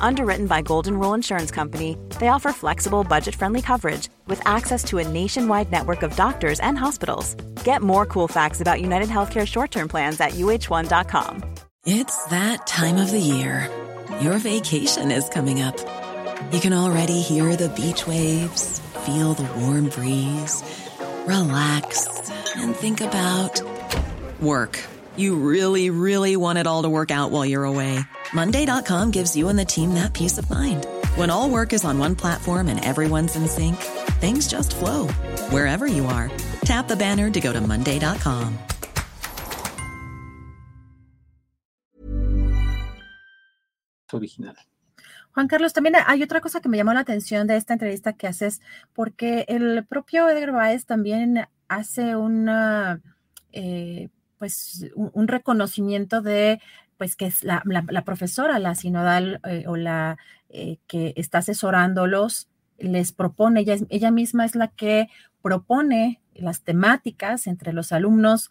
Underwritten by Golden Rule Insurance Company, they offer flexible, budget friendly coverage with access to a nationwide network of doctors and hospitals. Get more cool facts about United Healthcare short term plans at uh1.com. It's that time of the year. Your vacation is coming up. You can already hear the beach waves, feel the warm breeze relax, and think about work. You really, really want it all to work out while you're away. Monday.com gives you and the team that peace of mind. When all work is on one platform and everyone's in sync, things just flow wherever you are. Tap the banner to go to Monday.com. Original. Juan Carlos, también hay otra cosa que me llamó la atención de esta entrevista que haces, porque el propio Edgar Baez también hace una, eh, pues, un, reconocimiento de, pues, que es la, profesora, la sinodal eh, o la eh, que está asesorándolos, les propone, ella, ella misma es la que propone las temáticas entre los alumnos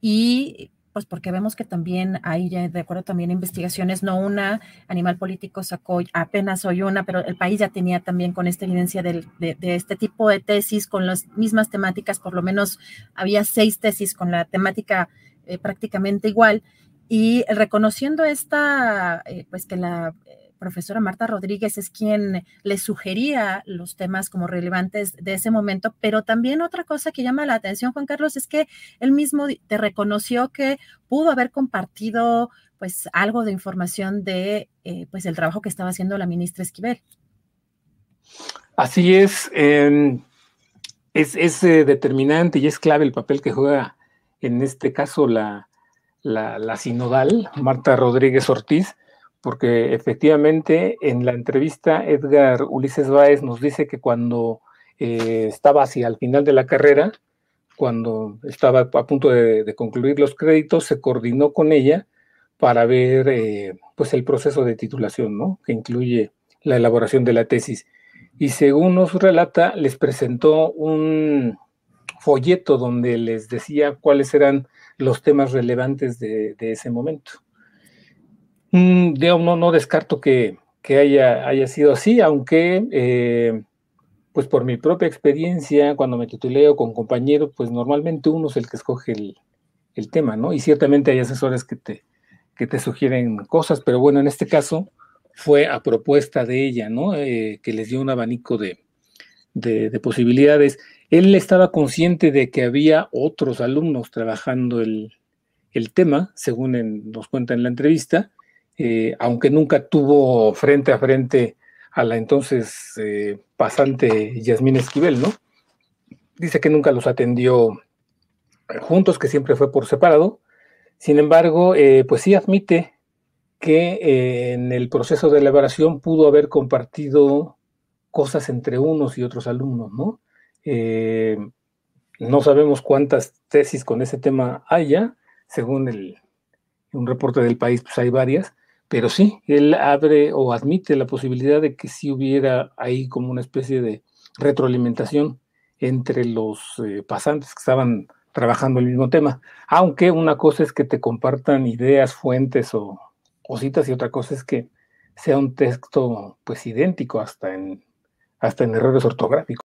y pues porque vemos que también hay, de acuerdo también investigaciones, no una, Animal Político sacó apenas hoy una, pero el país ya tenía también con esta evidencia de, este tipo de tesis con las mismas temáticas, por lo menos había seis tesis con la temática eh, prácticamente igual. Y reconociendo esta, eh, pues que la profesora Marta Rodríguez es quien le sugería los temas como relevantes de ese momento, pero también otra cosa que llama la atención, Juan Carlos, es que él mismo te reconoció que pudo haber compartido pues algo de información de eh, pues el trabajo que estaba haciendo la ministra Esquivel. Así es, em, es, eh, determinante y es clave el papel que juega en este caso la, la, la sinodal, Marta Rodríguez Ortiz, porque efectivamente en la entrevista Edgar Ulises Báez nos dice que cuando eh, estaba hacia el final de la carrera, cuando estaba a punto de, concluir los créditos, se coordinó con ella para ver eh, pues el proceso de titulación, ¿no? Que incluye la elaboración de la tesis. Y según nos relata, les presentó un folleto donde les decía cuáles eran los temas relevantes de ese momento. Mm, no, no descarto que, haya, haya, sido así, aunque eh, pues por mi propia experiencia, cuando me tituleo con compañeros, pues normalmente uno es el que escoge el, tema, ¿no? Y ciertamente hay asesores que te, que te sugieren cosas, pero bueno, en este caso fue a propuesta de ella, ¿no? Eh, que les dio un abanico de, de, posibilidades. Él estaba consciente de que había otros alumnos trabajando el, el tema, según nos cuenta en la entrevista, eh, aunque nunca tuvo frente a frente a la entonces eh, pasante Yasmín Esquivel, ¿no? Dice que nunca los atendió eh, juntos, que siempre fue por separado. Sin embargo, pues sí admite que en el proceso de elaboración pudo haber compartido cosas entre unos y otros alumnos, ¿no? No sabemos cuántas tesis con ese tema haya, según el, un reporte del país, pues hay varias, pero sí, él abre o admite la posibilidad de que sí hubiera ahí como una especie de retroalimentación entre los eh, pasantes que estaban trabajando el mismo tema. Aunque una cosa es que te compartan ideas, fuentes o cositas y otra cosa es que sea un texto pues idéntico hasta en, hasta en errores ortográficos.